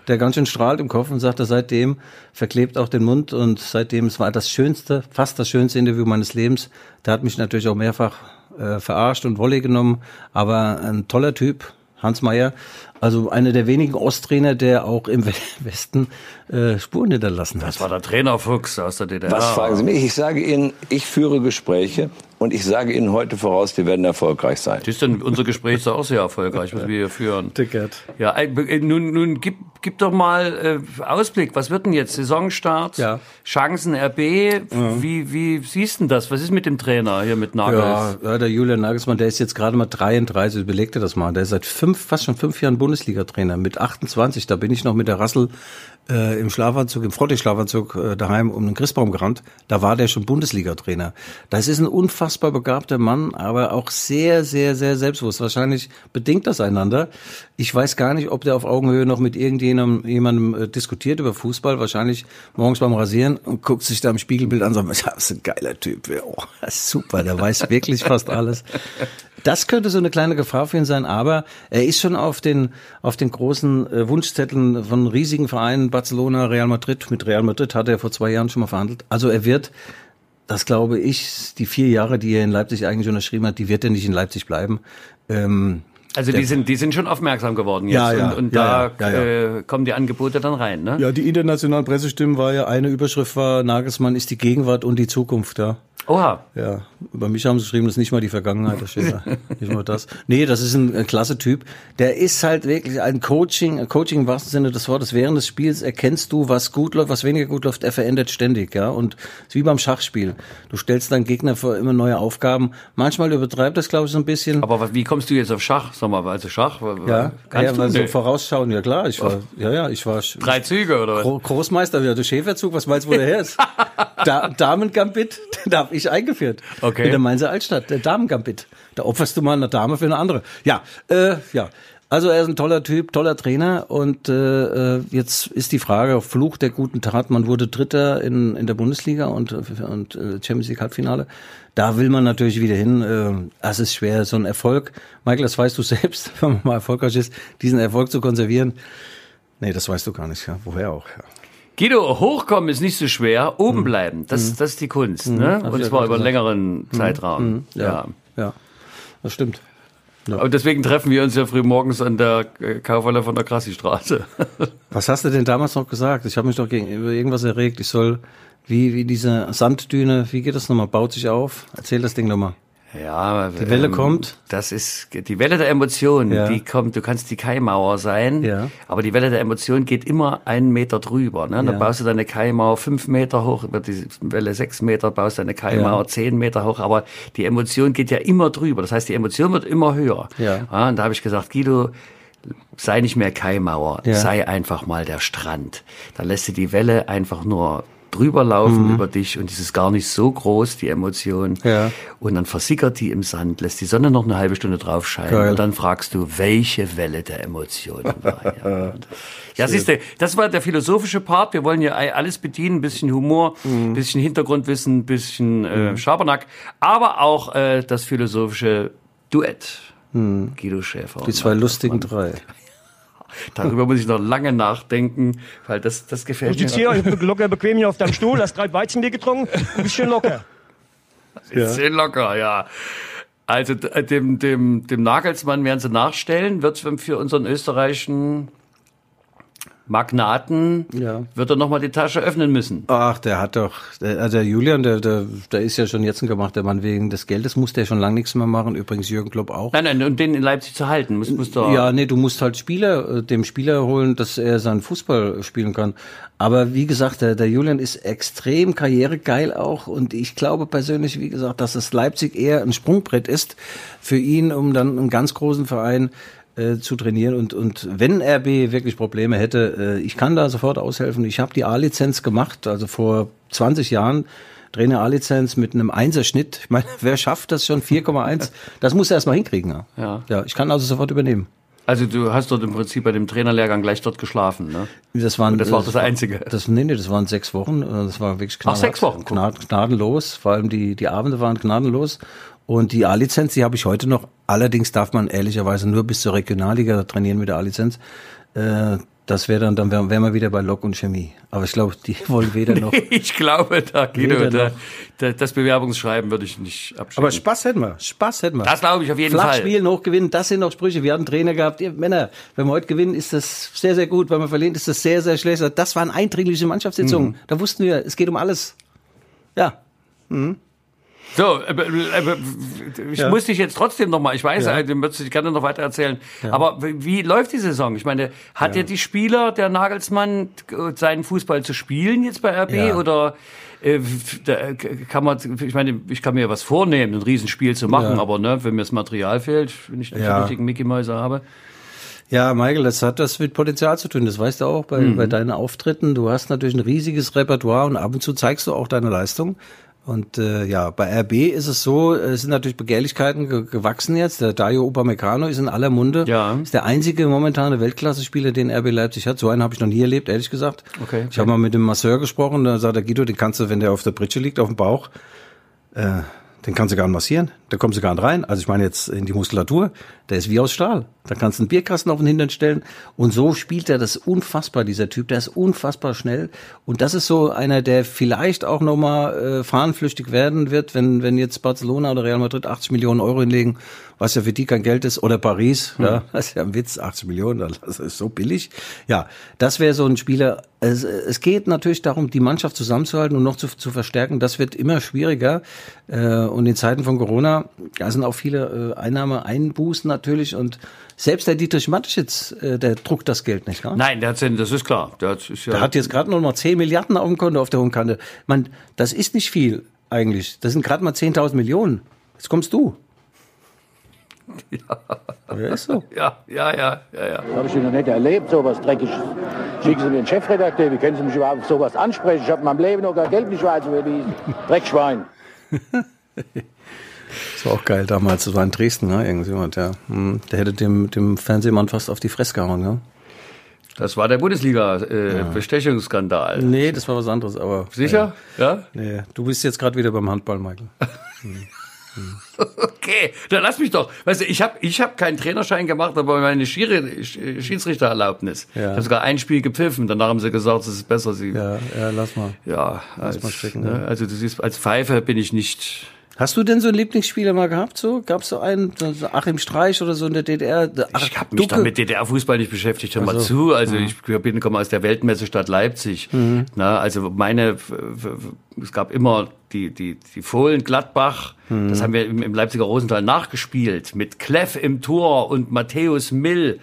der ganz schön strahlt im Kopf und sagt er, seitdem verklebt auch den Mund und seitdem, es war das schönste, fast das schönste Interview meines Lebens. Der hat mich natürlich auch mehrfach äh, verarscht und Volley genommen, aber ein toller Typ, Hans Meyer, also einer der wenigen Osttrainer, der auch im Westen äh, Spuren hinterlassen hat. Das war der Trainer Fuchs aus der DDR. Was fragen Sie mich? Ich sage Ihnen, ich führe Gespräche und ich sage Ihnen heute voraus, die werden erfolgreich sein. Das ist denn unser Gespräch ist auch sehr erfolgreich, was wir hier führen. Ticket. Ja, äh, nun, nun gib, gib doch mal äh, Ausblick. Was wird denn jetzt? Saisonstart? Ja. Chancen RB? Wie, wie siehst du denn das? Was ist mit dem Trainer hier mit Nagels? Ja, ja, der Julian Nagelsmann, der ist jetzt gerade mal 33, überleg dir das mal. Der ist seit fünf, fast schon fünf Jahren Bundesliga-Trainer. Mit 28, da bin ich noch mit der Rassel äh, im Schlafanzug, im Frottee-Schlafanzug äh, daheim um den Christbaum gerannt. Da war der schon Bundesliga-Trainer. Das ist ein unfassbar begabter Mann, aber auch sehr, sehr, sehr selbstbewusst. Wahrscheinlich bedingt das einander. Ich weiß gar nicht, ob der auf Augenhöhe noch mit irgendjemandem jemandem, äh, diskutiert über Fußball. Wahrscheinlich morgens beim Rasieren und guckt sich da im Spiegelbild an und sagt, das ist ein geiler Typ. Oh, super, der weiß wirklich fast alles. Das könnte so eine kleine Gefahr für ihn sein, aber er ist schon auf den, auf den großen äh, Wunschzetteln von riesigen Vereinen, Barcelona, Real Madrid. Mit Real Madrid hat er vor zwei Jahren schon mal verhandelt. Also er wird, das glaube ich, die vier Jahre, die er in Leipzig eigentlich unterschrieben hat, die wird er nicht in Leipzig bleiben. Ähm, Also die sind, die sind schon aufmerksam geworden jetzt Ja, ja, und, und ja, da ja, ja, Äh, kommen die Angebote dann rein, ne? Ja, die internationalen Pressestimmen war ja, eine Überschrift war, Nagelsmann ist die Gegenwart und die Zukunft, ja. Oha. Ja, über mich haben sie geschrieben, das ist nicht mal die Vergangenheit, das steht da. nicht mal das. Nee, das ist ein, ein klasse Typ. Der ist halt wirklich ein Coaching, ein Coaching im wahrsten Sinne des Wortes. Während des Spiels erkennst du, was gut läuft, was weniger gut läuft. Er verändert ständig, ja. Und es ist wie beim Schachspiel. Du stellst deinen Gegner vor immer neue Aufgaben. Manchmal übertreibt das, glaube ich, so ein bisschen. Aber was- wie kommst du jetzt auf Schach? Sag mal, also Schach? ja, kannst ja, du? so vorausschauen, ja klar, ich war, ja, ja, ich war Drei Züge oder was? Gro Großmeister, ja, der Schäferzug, was meinst du, wo der her ist? da Damen-Gambit, da habe ich eingeführt. Okay. In der Mainzer Altstadt, der Damen-Gambit. Da opferst du mal eine Dame für eine andere. Ja, äh, ja. Also er ist ein toller Typ, toller Trainer und äh, äh, jetzt ist die Frage, Fluch der guten Tat, man wurde Dritter in, in der Bundesliga und, und äh, Champions League Halbfinale. Da will man natürlich wieder hin. Äh, es ist schwer, so ein Erfolg. Michael, das weißt du selbst, wenn man mal erfolgreich ist, diesen Erfolg zu konservieren. Nee, das weißt du gar nicht, ja. Woher auch, ja. Guido, hochkommen ist nicht so schwer, oben bleiben, das, das ist die Kunst, ne? Hab Und ja zwar über einen längeren Zeitraum. Ja. Ja, das stimmt. Und deswegen treffen wir uns ja früh morgens an der äh, Kaufhalle von der Krassi-Straße. Was hast du denn damals noch gesagt? Ich habe mich doch gegen über irgendwas erregt. Ich soll, wie, wie diese Sanddüne, wie geht das nochmal? Baut sich auf? Erzähl das Ding nochmal. Ja, Die Welle kommt. Das ist die Welle der Emotionen, Ja. die kommt, du kannst die Kaimauer sein, Ja. aber die Welle der Emotionen geht immer einen Meter drüber. Ne? Dann Ja. baust du deine Kaimauer fünf Meter hoch, über die Welle sechs Meter, baust deine Kaimauer zehn Meter hoch, aber die Emotion geht ja immer drüber. Das heißt, die Emotion wird immer höher. Ja. und da habe ich gesagt, Guido, sei nicht mehr Kaimauer, Ja. sei einfach mal der Strand. Da lässt du die Welle einfach nur drüber laufen Mhm. über dich und es ist gar nicht so groß, die Emotion. Ja. Und dann versickert die im Sand, lässt die Sonne noch eine halbe Stunde drauf scheinen Geil. und dann fragst du, welche Welle der Emotionen war. Ja, ja siehst du, das war der philosophische Part. Wir wollen ja alles bedienen, ein bisschen Humor, ein Mhm. bisschen Hintergrundwissen, ein bisschen äh, Schabernack, aber auch äh, das philosophische Duett. Guido Schäfer. Mhm. Die zwei lustigen drei. Darüber muss ich noch lange nachdenken, weil das, das gefällt Du sitzt mir. hier locker bequem hier auf deinem Stuhl, hast drei Weizenbier getrunken, du bist schön locker. Ist sehr locker, ja. Also dem, dem, dem Nagelsmann werden sie nachstellen, wird für unseren österreichischen Magnaten, Ja. wird er nochmal die Tasche öffnen müssen. Ach, der hat doch, der, also der Julian, der, der, der ist ja schon jetzt ein gemachter Mann wegen des Geldes, muss der schon lange nichts mehr machen. Übrigens Jürgen Klopp auch. Nein, nein, und den in Leipzig zu halten, muss, muss doch. Ja, nee, du musst halt Spieler, äh, dem Spieler holen, dass er seinen Fußball spielen kann. Aber wie gesagt, der, der Julian ist extrem karrieregeil auch und ich glaube persönlich, wie gesagt, dass es Leipzig eher ein Sprungbrett ist für ihn, um dann einen ganz großen Verein äh, zu trainieren und und wenn RB wirklich Probleme hätte, äh, ich kann da sofort aushelfen. Ich habe die A-Lizenz gemacht, also vor 20 Jahren Trainer A-Lizenz mit einem Einserschnitt. Ich meine, wer schafft das schon 4,1? Das muss er erst mal hinkriegen. Ja. Ja. ja, ich kann also sofort übernehmen. Also du hast dort im Prinzip bei dem Trainerlehrgang gleich dort geschlafen, ne? Das waren, das war auch das Einzige. Das, nee, nee, das waren sechs Wochen. Das war wirklich knallhart. sechs Wochen. Gnad, gnadenlos. Vor allem die, die Abende waren gnadenlos. Und die A-Lizenz, die habe ich heute noch. Allerdings darf man ehrlicherweise nur bis zur Regionalliga trainieren mit der A-Lizenz. Äh, das wäre dann, dann wären wär wir wieder bei Lok und Chemie. Aber ich glaube, die wollen weder noch. Ich glaube, da Weder da, da, das Bewerbungsschreiben würde ich nicht abschicken. Aber Spaß hätten wir. Spaß hätten wir. Das glaube ich auf jeden Flach Fall. spielen, hoch gewinnen, das sind noch Sprüche. Wir hatten Trainer gehabt, ihr Männer, wenn wir heute gewinnen, ist das sehr, sehr gut. Wenn wir verlieren, ist das sehr, sehr schlecht. Das waren eindringliche Mannschaftssitzungen. Mhm. Da wussten wir, es geht um alles. Ja. So, äh, äh, ich Ja. muss dich jetzt trotzdem noch mal, ich weiß, Ja. ja. du würdest dich gerne noch weiter erzählen, aber wie, läuft die Saison? Ich meine, hat ja. die Spieler, der Nagelsmann, seinen Fußball zu spielen jetzt bei RB Ja. oder äh, äh, kann man, ich meine, ich kann mir was vornehmen, ein Riesenspiel zu machen, Ja. aber ne, wenn mir das Material fehlt, wenn ich Ja. die richtigen Mickey-Mäuse habe. Ja, Michael, das hat das mit Potenzial zu tun. Das weißt du auch bei, Mhm. bei deinen Auftritten. Du hast natürlich ein riesiges Repertoire und ab und zu zeigst du auch deine Leistung. Und äh, ja, bei RB ist es so, es sind natürlich Begehrlichkeiten ge gewachsen jetzt. Der Dario Upamecano ist in aller Munde. Ja. Ist der einzige momentane Weltklasse-Spieler, den RB Leipzig hat. So einen habe ich noch nie erlebt, ehrlich gesagt. Okay. Ich habe mal mit dem Masseur gesprochen, da sagt der Guido, den kannst du, wenn der auf der Pritsche liegt, auf dem Bauch, äh, den kannst du gar nicht massieren. Da kommst du gar nicht rein. Also ich meine jetzt in die Muskulatur, der ist wie aus Stahl. Da kannst du einen Bierkasten auf den Hintern stellen. Und so spielt er das unfassbar, dieser Typ. Der ist unfassbar schnell. Und das ist so einer, der vielleicht auch nochmal äh, fahnenflüchtig werden wird, wenn, wenn jetzt Barcelona oder Real Madrid 80 Millionen Euro hinlegen, was ja für die kein Geld ist. Oder Paris, ja, das ist ja ein Witz, 80 Millionen, das ist so billig. Ja, das wäre so ein Spieler, es, es geht natürlich darum, die Mannschaft zusammenzuhalten und noch zu, zu verstärken. Das wird immer schwieriger. Äh, und in Zeiten von Corona, da sind auch viele äh, Einnahmeeinbußen natürlich. Und selbst der Dietrich Mateschitz, äh, der druckt das Geld nicht. Ja? Nein, der hat das ist klar. Der, hat, ist ja der hat jetzt gerade noch mal 10 Milliarden auf dem Konto auf der hohen Kante. Man, das ist nicht viel eigentlich. Das sind gerade mal 10.000 Millionen. Jetzt kommst du. Ja. Ja, ist so. Ja, ja, ja, ja, ja. Habe ich noch nicht erlebt, sowas Dreckiges. Schicken Sie mir den Chefredakteur, wie können Sie mich überhaupt auf sowas ansprechen? Ich habe in meinem Leben noch gar Geld nicht weiß überwiesen. Dreckschwein. Das war auch geil damals. Das war in Dresden, ne? Irgendjemand, ja. Hm, Der hätte dem, dem Fernsehmann fast auf die Fresse gehauen, ja. Das war der Bundesliga-Bestechungsskandal. Nee, das war was anderes, aber. Sicher? Ja. Nee, du bist jetzt gerade wieder beim Handball, Michael. Okay, dann lass mich doch. Weißt du, ich habe ich hab keinen Trainerschein gemacht, aber meine Schiri, Schiedsrichtererlaubnis. Ja. Ich habe sogar ein Spiel gepfiffen. Danach haben sie gesagt, es ist besser, sie. Ja, ja, lass mal. Ja, als, mal stecken, ne, also du siehst, als Pfeife bin ich nicht. Hast du denn so einen Lieblingsspieler mal gehabt? So gab's so einen, so Achim Streich oder so in der DDR? Ach, Ich habe mich da mit DDR-Fußball nicht beschäftigt. Hör mal zu. Also ich bin komme aus der Weltmessestadt Leipzig. Na, also meine, es gab immer die die die Fohlen Gladbach. Das haben wir im, im Leipziger Rosenthal nachgespielt mit Kleff im Tor und Matthäus Mill.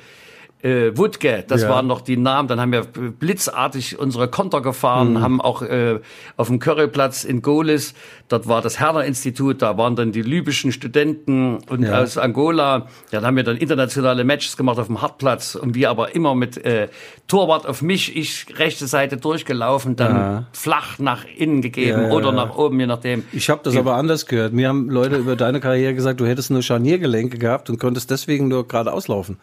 Äh, Wutke, das Ja. waren noch die Namen. Dann haben wir blitzartig unsere Konter gefahren, haben auch äh, auf dem Curryplatz in Golis, dort war das Herner-Institut, da waren dann die libyschen Studenten und Ja. aus Angola. Ja, dann haben wir dann internationale Matches gemacht auf dem Hartplatz und wir aber immer mit äh, Torwart auf mich, ich rechte Seite durchgelaufen, dann Ja. flach nach innen gegeben Ja, oder nach oben, je nachdem. Ich habe das aber anders gehört. Mir haben Leute über deine Karriere gesagt, du hättest nur Scharniergelenke gehabt und konntest deswegen nur gerade auslaufen.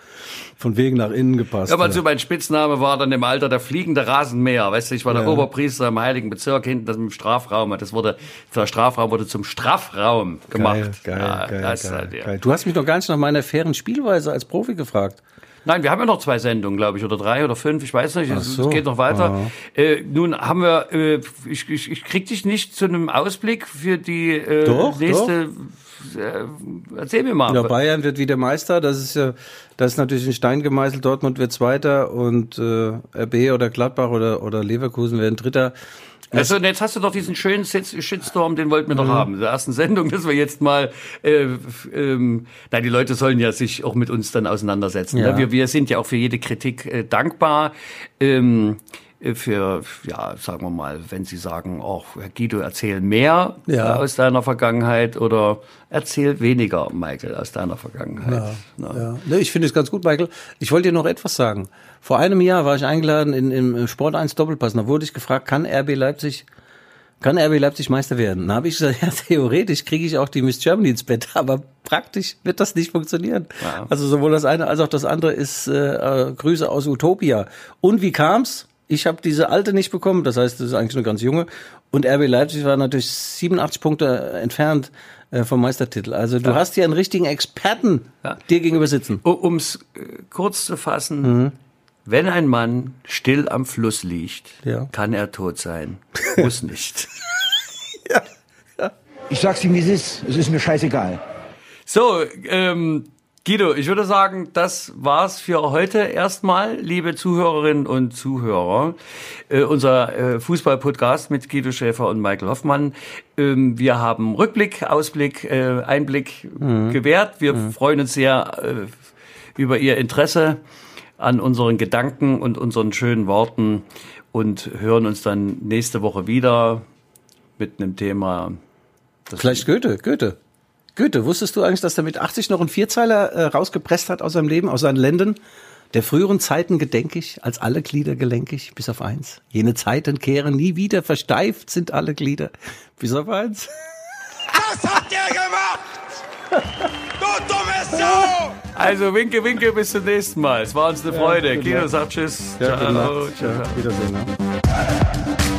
Von wegen nach innen gepasst. Ja, aber so mein Spitzname war dann im Alter der fliegende Rasenmäher. Weißt du, ich war der. Oberpriester im Heiligen Bezirk hinten, das im Strafraum. Das wurde, der Strafraum wurde zum Strafraum gemacht. Geil, geil, ja, geil, das geil, halt, ja. geil. Du hast mich noch gar nicht nach meiner fairen Spielweise als Profi gefragt. Nein, wir haben ja noch zwei Sendungen, glaube ich, oder drei oder fünf, ich weiß nicht, es, so. es geht noch weiter. Äh, nun haben wir, äh, ich, ich, ich krieg dich nicht zu einem Ausblick für die äh, Doch, nächste, Äh, erzähl mir mal. Ja, Bayern wird wieder Meister. Das ist ja, das ist natürlich ein Stein gemeißelt. Dortmund wird Zweiter und äh, RB oder Gladbach oder oder Leverkusen werden Dritter. Also, jetzt hast du doch diesen schönen Shitstorm, den wollten wir Mhm. doch haben. In der ersten Sendung, dass wir jetzt mal, äh, ähm, nein, die Leute sollen ja sich auch mit uns dann auseinandersetzen. Ja. Ne? Wir, wir sind ja auch für jede Kritik äh, dankbar. Ähm, äh, für, ja, sagen wir mal, wenn Sie sagen, oh, Herr Guido, erzähl mehr Ja. äh, aus deiner Vergangenheit oder erzähl weniger, Michael, aus deiner Vergangenheit. Ja. Ne, ich finde es ganz gut, Michael. Ich wollte dir noch etwas sagen. Vor einem Jahr war ich eingeladen in, im Sport 1 Doppelpass. Da wurde ich gefragt, kann RB Leipzig, kann RB Leipzig Meister werden? Da habe ich gesagt, ja, theoretisch kriege ich auch die Miss Germany ins Bett, aber praktisch wird das nicht funktionieren. Also sowohl das eine als auch das andere ist äh, äh, Grüße aus Utopia. Und wie kam's? Ich habe diese alte nicht bekommen, das heißt, das ist eigentlich eine ganz junge. Und RB Leipzig war natürlich 87 Punkte entfernt äh, vom Meistertitel. Also du hast hier einen richtigen Experten Ja. dir gegenüber sitzen. Um es kurz zu fassen, Mhm. wenn ein Mann still am Fluss liegt, Ja. kann er tot sein. Muss nicht. Ich sag's ihm, wie es ist. Es ist mir scheißegal. So, ähm, Guido, ich würde sagen, das war's für heute erstmal, liebe Zuhörerinnen und Zuhörer. Äh, unser äh, Fußball-Podcast mit Guido Schäfer und Michael Hoffmann. Ähm, wir haben Rückblick, Ausblick, äh, Einblick gewährt. Wir freuen uns sehr äh, über Ihr Interesse an unseren Gedanken und unseren schönen Worten und hören uns dann nächste Woche wieder mit einem Thema. Vielleicht Goethe, Goethe. Goethe, wusstest du eigentlich, dass er mit 80 noch einen Vierzeiler äh, rausgepresst hat aus seinem Leben, aus seinen Lenden? Der früheren Zeiten gedenk ich, als alle Glieder gelenkig, bis auf eins. Jene Zeiten kehren nie wieder, versteift sind alle Glieder, bis auf eins. Was habt ihr gemacht? Du dumme Sau! Also winke, winke, bis zum nächsten Mal. Es war uns eine Freude. Guido sagt Tschüss. Ja. Ciao. Ja, Wiedersehen. Ne?